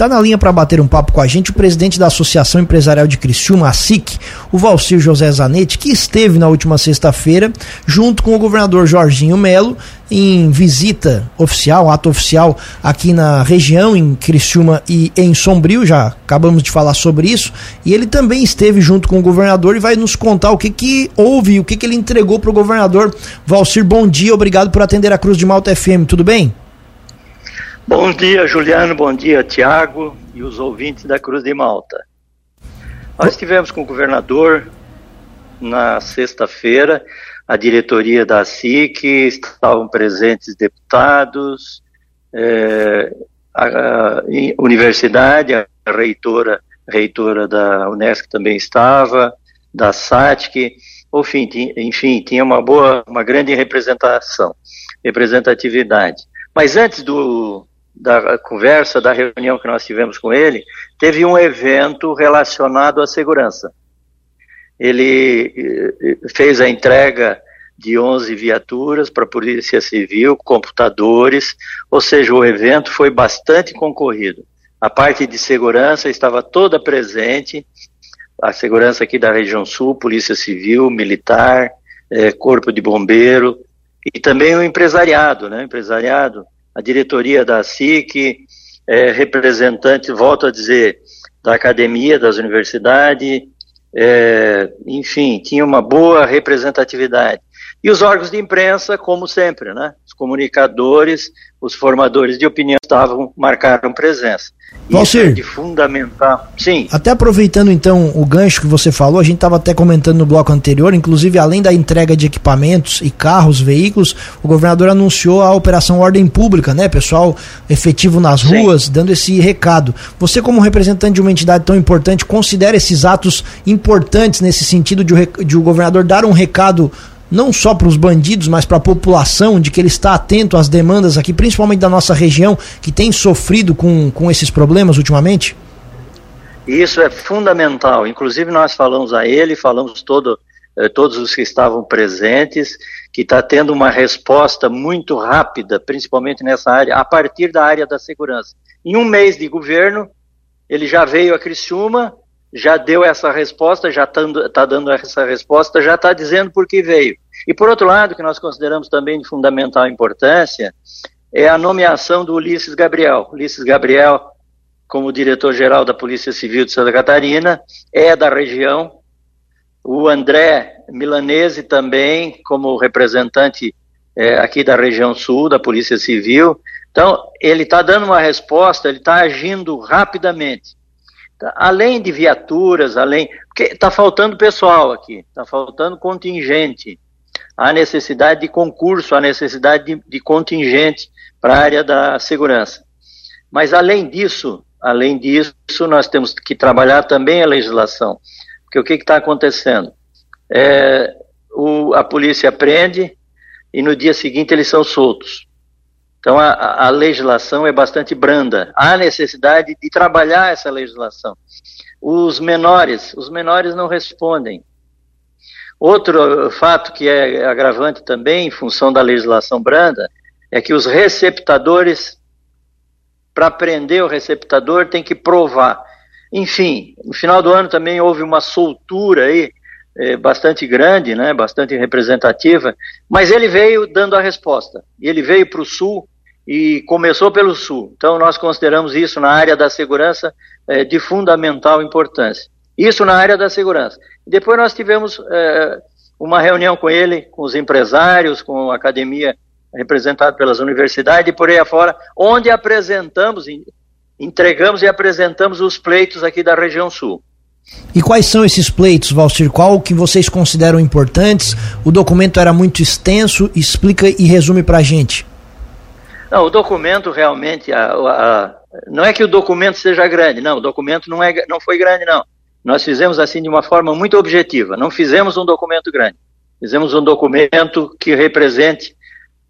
Está na linha para bater um papo com a gente o presidente da Associação Empresarial de Criciúma, a SIC, o Valcir José Zanetti, que esteve na última sexta-feira junto com o governador Jorginho Melo em visita oficial, ato oficial aqui na região, em Criciúma e em Sombrio, já acabamos de falar sobre isso, e ele também esteve junto com o governador e vai nos contar o que que houve, o que que ele entregou para o governador. Valcir, bom dia, obrigado por atender a Cruz de Malta FM, tudo bem? Bom dia, Juliano, bom dia, Tiago e os ouvintes da Cruz de Malta. Nós estivemos com o governador na sexta-feira, a diretoria da SIC, estavam presentes deputados, é, a, a, universidade, a reitora, reitora da Unesco também estava, da SATIC, enfim, tinha, enfim, tinha uma boa, uma grande representação, representatividade. Mas antes do, da conversa, da reunião que nós tivemos com ele, teve um evento relacionado à segurança. Ele eh, fez a entrega de 11 viaturas para a Polícia Civil, computadores, ou seja, o evento foi bastante concorrido. A parte de segurança estava toda presente, a segurança aqui da região sul, Polícia Civil, Militar, eh, Corpo de Bombeiro, e também o empresariado, né? Empresariado, a diretoria da SIC, é, representante, volto a dizer, da academia, das universidades, é, enfim, tinha uma boa representatividade. E os órgãos de imprensa, como sempre, né? Os comunicadores, os formadores de opinião estavam, marcaram presença. Valcir, Isso é de fundamental. Sim. Até aproveitando então o gancho que você falou, a gente estava até comentando no bloco anterior, inclusive além da entrega de equipamentos e carros, veículos, o governador anunciou a operação Ordem Pública, né, pessoal efetivo nas Sim. ruas, dando esse recado. Você como representante de uma entidade tão importante, considera esses atos importantes nesse sentido de o, de o governador dar um recado não só para os bandidos, mas para a população, de que ele está atento às demandas aqui, principalmente da nossa região, que tem sofrido com, com esses problemas ultimamente? Isso é fundamental. Inclusive, nós falamos a ele, falamos todo, eh, todos os que estavam presentes, que está tendo uma resposta muito rápida, principalmente nessa área, a partir da área da segurança. Em um mês de governo, ele já veio a Criciúma, já deu essa resposta, já está tá dando essa resposta, já está dizendo por que veio. E por outro lado, que nós consideramos também de fundamental importância, é a nomeação do Ulisses Gabriel. Ulisses Gabriel, como diretor-geral da Polícia Civil de Santa Catarina, é da região. O André Milanese também, como representante é, aqui da região sul da Polícia Civil. Então, ele está dando uma resposta, ele está agindo rapidamente. Tá, além de viaturas, além. Porque está faltando pessoal aqui, está faltando contingente. Há necessidade de concurso, há necessidade de, de contingente para a área da segurança. Mas além disso, além disso, nós temos que trabalhar também a legislação. Porque o que está acontecendo? É, o, a polícia prende e no dia seguinte eles são soltos. Então a, a, legislação é bastante branda. Há necessidade de trabalhar essa legislação. Os menores, os menores não respondem. Outro fato que é agravante também, em função da legislação branda, é que os receptadores, para prender o receptador, tem que provar. Enfim, no final do ano também houve uma soltura aí, é, bastante grande, né, bastante representativa, mas ele veio dando a resposta. Ele veio para o Sul e começou pelo Sul. Então, nós consideramos isso na área da segurança é, de fundamental importância. Isso na área da segurança. Depois nós tivemos é, uma reunião com ele, com os empresários, com a academia representada pelas universidades e por aí afora, onde apresentamos, entregamos e apresentamos os pleitos aqui da região sul. E quais são esses pleitos, Valcir? Qual que vocês consideram importantes? O documento era muito extenso, explica e resume para a gente. Não, o documento realmente, a, a, não é que o documento seja grande, não, o documento não, é, não foi grande, não. Nós fizemos assim de uma forma muito objetiva, não fizemos um documento grande, fizemos um documento que represente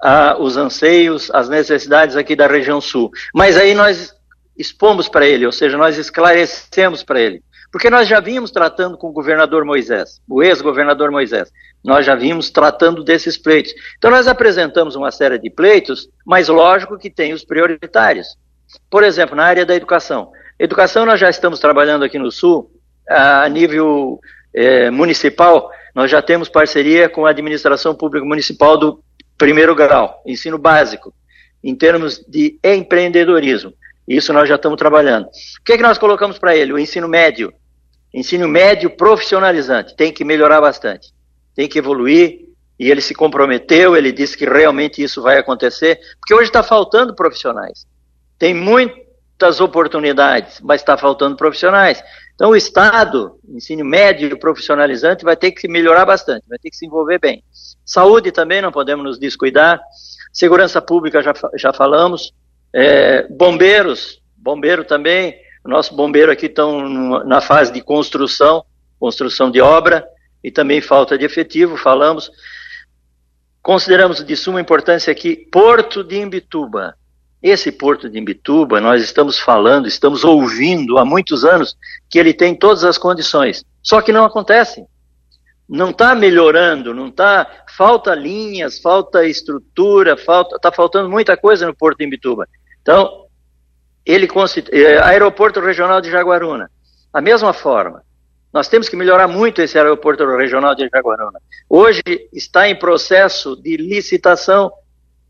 a, os anseios, as necessidades aqui da região sul. Mas aí nós expomos para ele, ou seja, nós esclarecemos para ele. Porque nós já vínhamos tratando com o governador Moisés, o ex-governador Moisés. Nós já vínhamos tratando desses pleitos. Então nós apresentamos uma série de pleitos, mas lógico que tem os prioritários. Por exemplo, na área da educação. Educação, nós já estamos trabalhando aqui no Sul, a nível é, municipal, nós já temos parceria com a administração pública municipal do primeiro grau, ensino básico, em termos de empreendedorismo. Isso nós já estamos trabalhando. O que, é que nós colocamos para ele? O ensino médio. Ensino médio profissionalizante. Tem que melhorar bastante. Tem que evoluir. E ele se comprometeu, ele disse que realmente isso vai acontecer, porque hoje está faltando profissionais. Tem muitas oportunidades, mas está faltando profissionais. Então, o Estado, ensino médio profissionalizante, vai ter que melhorar bastante, vai ter que se envolver bem. Saúde também, não podemos nos descuidar. Segurança pública, já, já falamos. É, bombeiros, bombeiro também. Nosso bombeiro aqui estão na fase de construção, construção de obra, e também falta de efetivo, falamos. Consideramos de suma importância aqui Porto de Imbituba. Esse porto de Imbituba, nós estamos falando, estamos ouvindo há muitos anos que ele tem todas as condições. Só que não acontece. Não está melhorando, não está. Falta linhas, falta estrutura, falta, está faltando muita coisa no porto de Imbituba. Então, ele é, aeroporto regional de Jaguaruna, a mesma forma. Nós temos que melhorar muito esse aeroporto regional de Jaguaruna. Hoje está em processo de licitação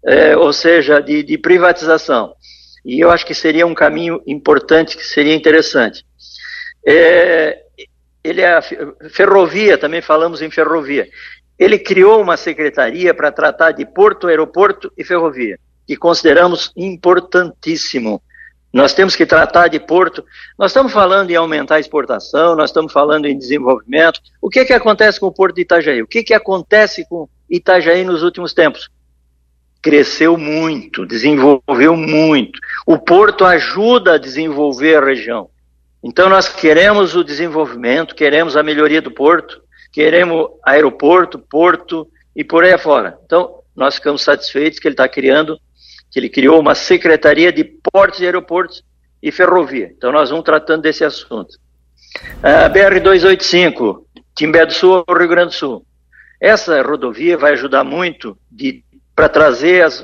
é, ou seja, de, de, privatização. E eu acho que seria um caminho importante, que seria interessante. É, ele é ferrovia, também falamos em ferrovia. Ele criou uma secretaria para tratar de porto, aeroporto e ferrovia, que consideramos importantíssimo. Nós temos que tratar de porto. Nós estamos falando em aumentar a exportação, nós estamos falando em desenvolvimento. O que, que acontece com o porto de Itajaí? O que, que acontece com Itajaí nos últimos tempos? Cresceu muito, desenvolveu muito. O porto ajuda a desenvolver a região. Então nós queremos o desenvolvimento, queremos a melhoria do porto, queremos aeroporto, porto e por aí afora. Então nós ficamos satisfeitos que ele está criando, que ele criou uma secretaria de portos e aeroportos e ferrovia. Então nós vamos tratando desse assunto. A BR-285, Timbé do Sul ao Rio Grande do Sul. Essa rodovia vai ajudar muito de para trazer as,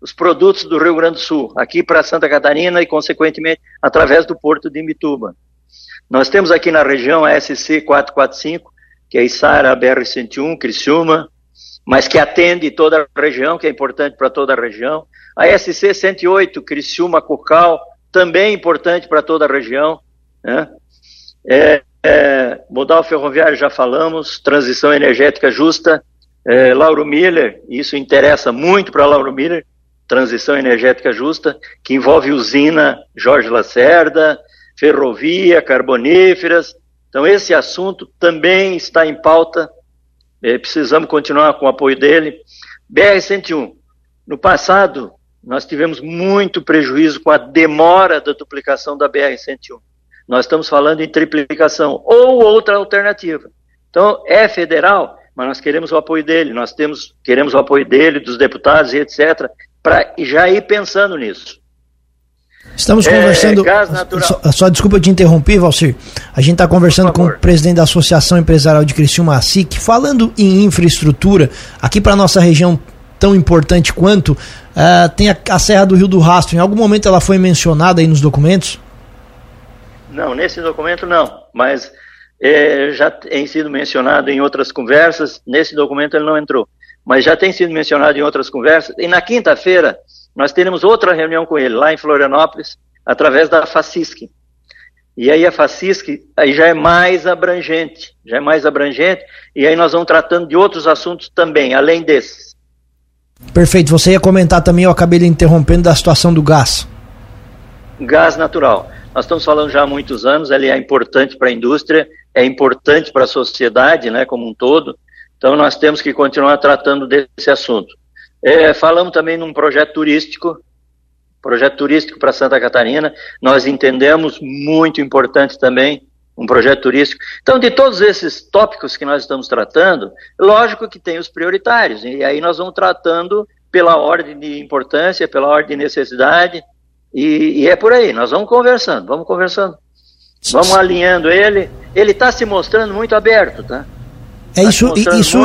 os produtos do Rio Grande do Sul aqui para Santa Catarina e, consequentemente, através do porto de Imbituba. Nós temos aqui na região a SC 445, que é Isara BR-101, Criciúma, mas que atende toda a região, que é importante para toda a região. A SC 108, Criciúma Cocal, também importante para toda a região. Né? É, é, modal ferroviário já falamos, transição energética justa, é, Lauro Miller, isso interessa muito para Lauro Miller, transição energética justa, que envolve usina Jorge Lacerda, ferrovia, carboníferas. Então, esse assunto também está em pauta, é, precisamos continuar com o apoio dele. BR-101, no passado, nós tivemos muito prejuízo com a demora da duplicação da BR-101. Nós estamos falando em triplicação ou outra alternativa. Então, é federal, mas nós queremos o apoio dele, nós temos, queremos o apoio dele, dos deputados e etc., para já ir pensando nisso. Estamos é, conversando. É, só, só, desculpa te interromper, Valcir. A gente está conversando com o presidente da Associação Empresarial de Criciúma, ASIC, falando em infraestrutura, aqui para nossa região tão importante quanto, uh, tem a, a, Serra do Rio do Rastro. Em algum momento ela foi mencionada aí nos documentos? Não, nesse documento não, mas é, já tem sido mencionado em outras conversas, nesse documento ele não entrou, mas já tem sido mencionado em outras conversas, e na quinta-feira nós teremos outra reunião com ele, lá em Florianópolis, através da FACISC. E aí a FACISC aí já é mais abrangente, já é mais abrangente, e aí nós vamos tratando de outros assuntos também, além desses. Perfeito, você ia comentar também, eu acabei lhe interrompendo, da situação do gás. Gás natural. Nós estamos falando já há muitos anos, ele é importante para a indústria, é importante para a sociedade, né, como um todo. Então nós temos que continuar tratando desse assunto. É, falamos também num projeto turístico, projeto turístico para Santa Catarina. Nós entendemos muito importante também um projeto turístico. Então, de todos esses tópicos que nós estamos tratando, lógico que tem os prioritários, e aí nós vamos tratando pela ordem de importância, pela ordem de necessidade, e, e é por aí, nós vamos conversando, vamos conversando. Vamos alinhando ele. Ele está se mostrando muito aberto, tá? É isso, isso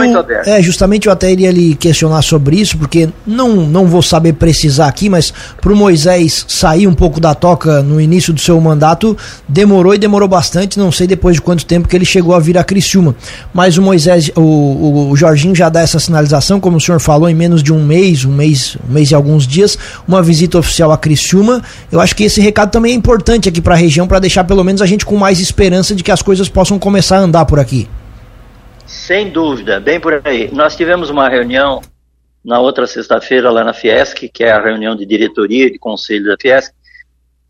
é justamente eu até iria lhe questionar sobre isso, porque não, não vou saber precisar aqui, mas para o Moisés sair um pouco da toca no início do seu mandato, demorou e demorou bastante, não sei depois de quanto tempo que ele chegou a vir a Criciúma. Mas o Moisés, o, o, o Jorginho já dá essa sinalização, como o senhor falou, em menos de um mês, um mês, um mês e alguns dias, uma visita oficial a Criciúma. Eu acho que esse recado também é importante aqui para a região, para deixar pelo menos a gente com mais esperança de que as coisas possam começar a andar por aqui. Sem dúvida, bem por aí. Nós tivemos uma reunião na outra sexta-feira lá na Fiesc, que é a reunião de diretoria de conselho da Fiesc,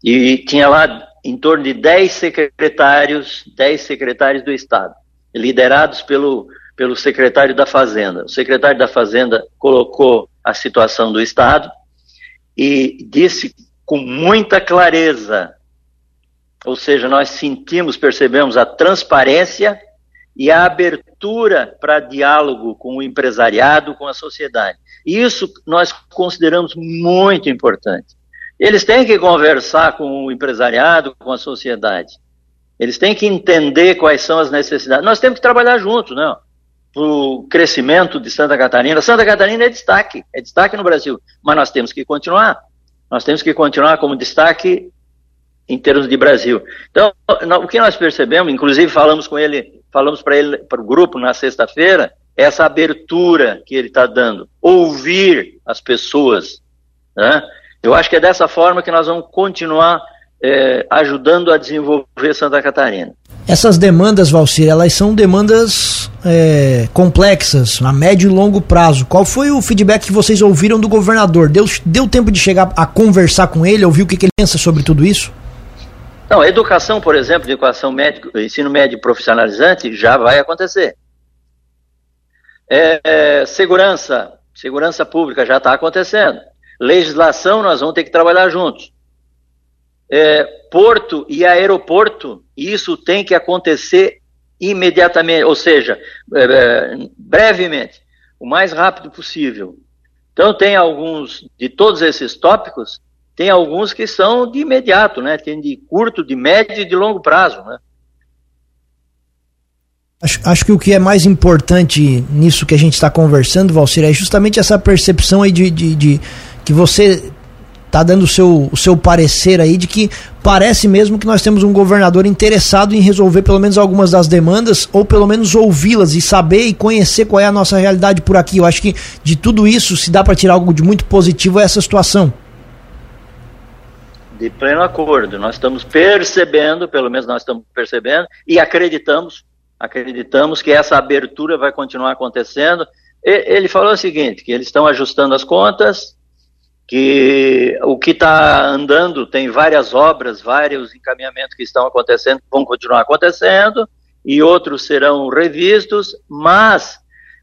e tinha lá em torno de 10 secretários, 10 secretários do Estado, liderados pelo, pelo secretário da Fazenda. O secretário da Fazenda colocou a situação do Estado e disse com muita clareza, ou seja, nós sentimos, percebemos a transparência e a abertura para diálogo com o empresariado, com a sociedade. Isso nós consideramos muito importante. Eles têm que conversar com o empresariado, com a sociedade. Eles têm que entender quais são as necessidades. Nós temos que trabalhar juntos, né? Para o crescimento de Santa Catarina. Santa Catarina é destaque, é destaque no Brasil. Mas nós temos que continuar. Nós temos que continuar como destaque em termos de Brasil. Então, o que nós percebemos, inclusive falamos com ele falamos para ele, para o grupo na sexta-feira, essa abertura que ele está dando, ouvir as pessoas. Né? Eu acho que é dessa forma que nós vamos continuar é, ajudando a desenvolver Santa Catarina. Essas demandas, Valcir, elas são demandas é, complexas, a médio e longo prazo. Qual foi o feedback que vocês ouviram do governador? Deu, deu tempo de chegar a conversar com ele, ouvir o que, que ele pensa sobre tudo isso? Não, educação, por exemplo, educação médica, ensino médio profissionalizante já vai acontecer. É, é, segurança, segurança pública já está acontecendo. Legislação, nós vamos ter que trabalhar juntos. É, porto e aeroporto, isso tem que acontecer imediatamente, ou seja, é, é, brevemente, o mais rápido possível. Então, tem alguns de todos esses tópicos tem alguns que são de imediato, né? Tem de curto, de médio e de longo prazo, né? Acho, acho que o que é mais importante nisso que a gente está conversando, Valcir, é justamente essa percepção aí de, de, de que você está dando o seu, o seu parecer aí de que parece mesmo que nós temos um governador interessado em resolver pelo menos algumas das demandas, ou pelo menos ouvi-las e saber e conhecer qual é a nossa realidade por aqui. Eu acho que de tudo isso, se dá para tirar algo de muito positivo, é essa situação de pleno acordo. Nós estamos percebendo, pelo menos nós estamos percebendo, e acreditamos, acreditamos que essa abertura vai continuar acontecendo. Ele falou o seguinte, que eles estão ajustando as contas, que o que está andando tem várias obras, vários encaminhamentos que estão acontecendo, vão continuar acontecendo, e outros serão revistos, mas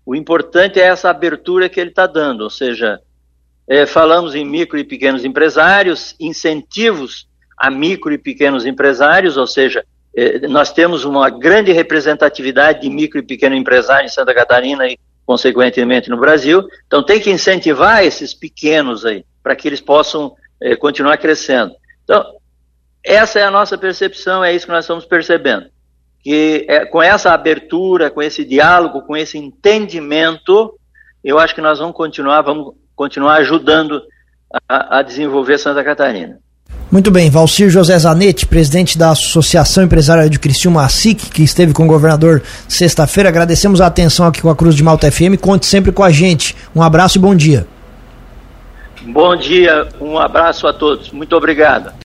o importante é essa abertura que ele está dando, ou seja, é, falamos em micro e pequenos empresários, incentivos a micro e pequenos empresários, ou seja, é, nós temos uma grande representatividade de micro e pequeno empresário em Santa Catarina e, consequentemente, no Brasil. Então, tem que incentivar esses pequenos aí, para que eles possam é, continuar crescendo. Então, essa é a nossa percepção, é isso que nós estamos percebendo. Que é, com essa abertura, com esse diálogo, com esse entendimento, eu acho que nós vamos continuar, vamos continuar ajudando a, a desenvolver Santa Catarina. Muito bem, Valcir José Zanetti, presidente da Associação Empresária de Criciúma, ASIC, que esteve com o governador sexta-feira. Agradecemos a atenção aqui com a Cruz de Malta FM. Conte sempre com a gente. Um abraço e bom dia. Bom dia, um abraço a todos. Muito obrigado.